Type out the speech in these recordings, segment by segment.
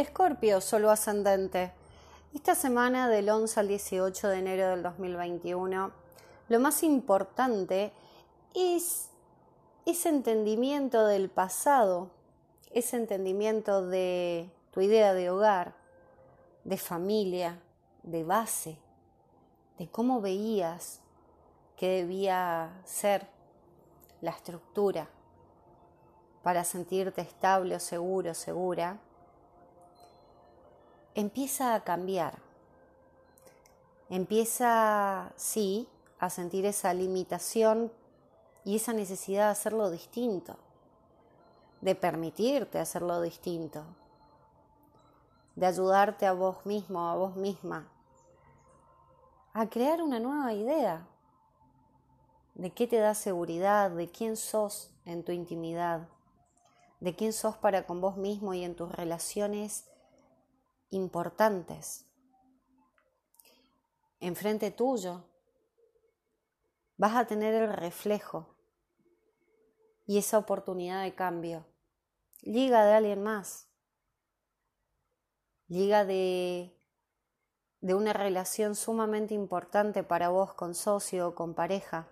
Escorpio, solo ascendente. Esta semana del 11 al 18 de enero del 2021, lo más importante es ese entendimiento del pasado, ese entendimiento de tu idea de hogar, de familia, de base, de cómo veías que debía ser la estructura para sentirte estable o seguro, segura, empieza a cambiar. Empieza, sí, a sentir esa limitación y esa necesidad de hacerlo distinto, de permitirte hacerlo distinto, de ayudarte a vos mismo, a vos misma, a crear una nueva idea de qué te da seguridad, de quién sos en tu intimidad, de quién sos para con vos mismo y en tus relaciones importantes. Enfrente tuyo vas a tener el reflejo y esa oportunidad de cambio. Liga de alguien más. Liga de, de una relación sumamente importante para vos con socio o con pareja,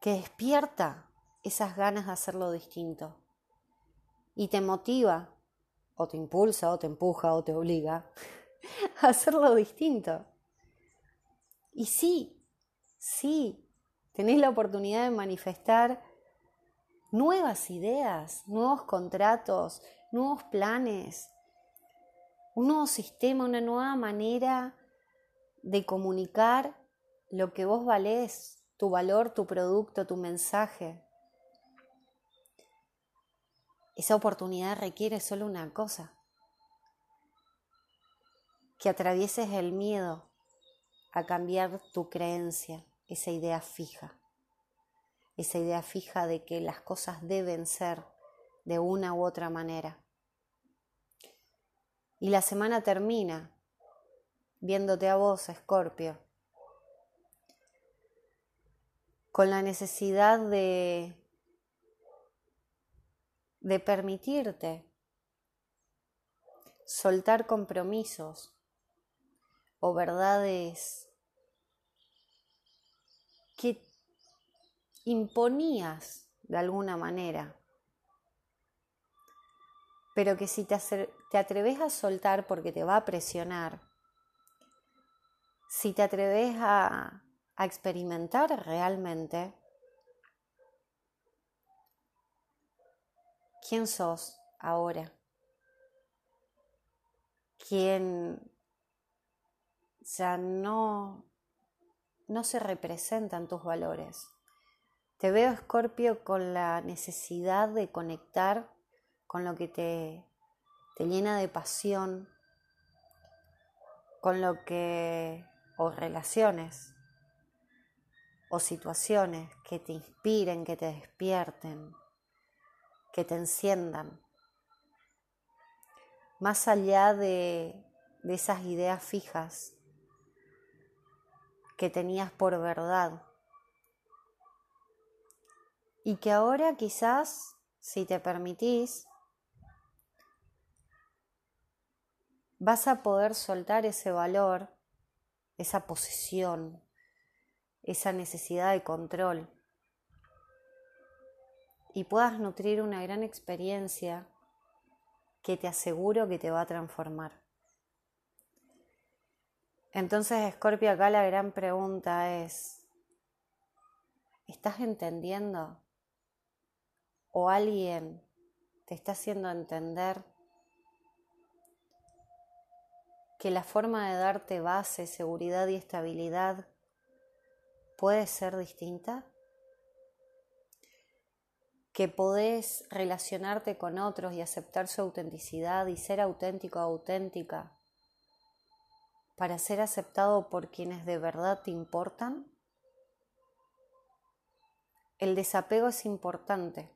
que despierta esas ganas de hacerlo distinto y te motiva o te impulsa o te empuja o te obliga a hacerlo distinto. Y sí, sí, tenés la oportunidad de manifestar nuevas ideas, nuevos contratos, nuevos planes, un nuevo sistema, una nueva manera de comunicar lo que vos valés, tu valor, tu producto, tu mensaje. Esa oportunidad requiere solo una cosa, que atravieses el miedo a cambiar tu creencia, esa idea fija, esa idea fija de que las cosas deben ser de una u otra manera. Y la semana termina viéndote a vos, Escorpio, con la necesidad de de permitirte soltar compromisos o verdades que imponías de alguna manera, pero que si te, te atreves a soltar porque te va a presionar, si te atreves a, a experimentar realmente, quién sos ahora, quién ya no, no se representan tus valores. Te veo, Escorpio, con la necesidad de conectar con lo que te, te llena de pasión, con lo que, o relaciones, o situaciones que te inspiren, que te despierten que te enciendan. Más allá de, de esas ideas fijas que tenías por verdad. Y que ahora quizás, si te permitís, vas a poder soltar ese valor, esa posición, esa necesidad de control y puedas nutrir una gran experiencia que te aseguro que te va a transformar. Entonces, Scorpio, acá la gran pregunta es, ¿estás entendiendo? ¿O alguien te está haciendo entender que la forma de darte base, seguridad y estabilidad puede ser distinta? Que podés relacionarte con otros y aceptar su autenticidad y ser auténtico auténtica para ser aceptado por quienes de verdad te importan? El desapego es importante,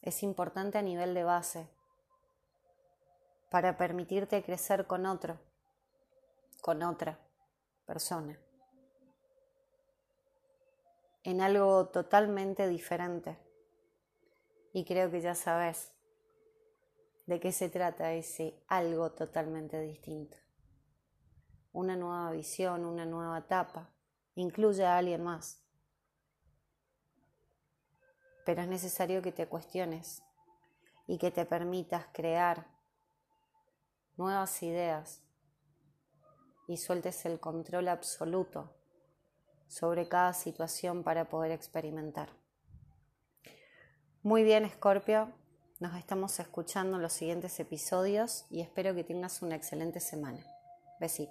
es importante a nivel de base para permitirte crecer con otro, con otra persona en algo totalmente diferente. Y creo que ya sabes ¿De qué se trata ese algo totalmente distinto? Una nueva visión, una nueva etapa, incluye a alguien más. Pero es necesario que te cuestiones y que te permitas crear nuevas ideas y sueltes el control absoluto sobre cada situación para poder experimentar. Muy bien, Scorpio, nos estamos escuchando en los siguientes episodios y espero que tengas una excelente semana. Besitos.